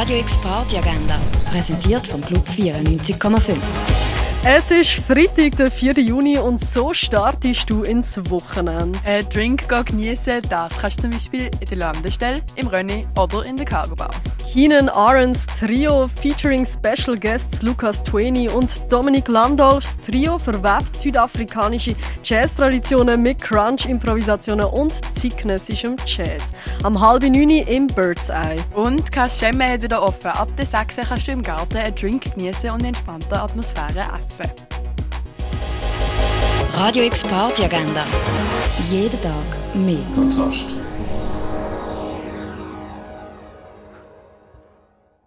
Radio X Party Agenda, präsentiert vom Club 94,5. Es ist Freitag, der 4. Juni und so startest du ins Wochenende. Ein Drink genießen, das kannst du zum Beispiel in der Landestelle, im Rönni oder in der Cargo Bar. Keenan Ahrens Trio featuring Special Guests Lukas Twaini und Dominic Landolfs Trio verwebt südafrikanische Jazz-Traditionen mit Crunch-Improvisationen und zeitgenössischem Jazz. Am halb neun im Bird's Eye. Und Kaschemme hat wieder offen. Ab der 6 kannst du im Garten einen Drink genießen und in entspannter Atmosphäre essen. Radio X Party Agenda. Jeden Tag mehr. Kontrast.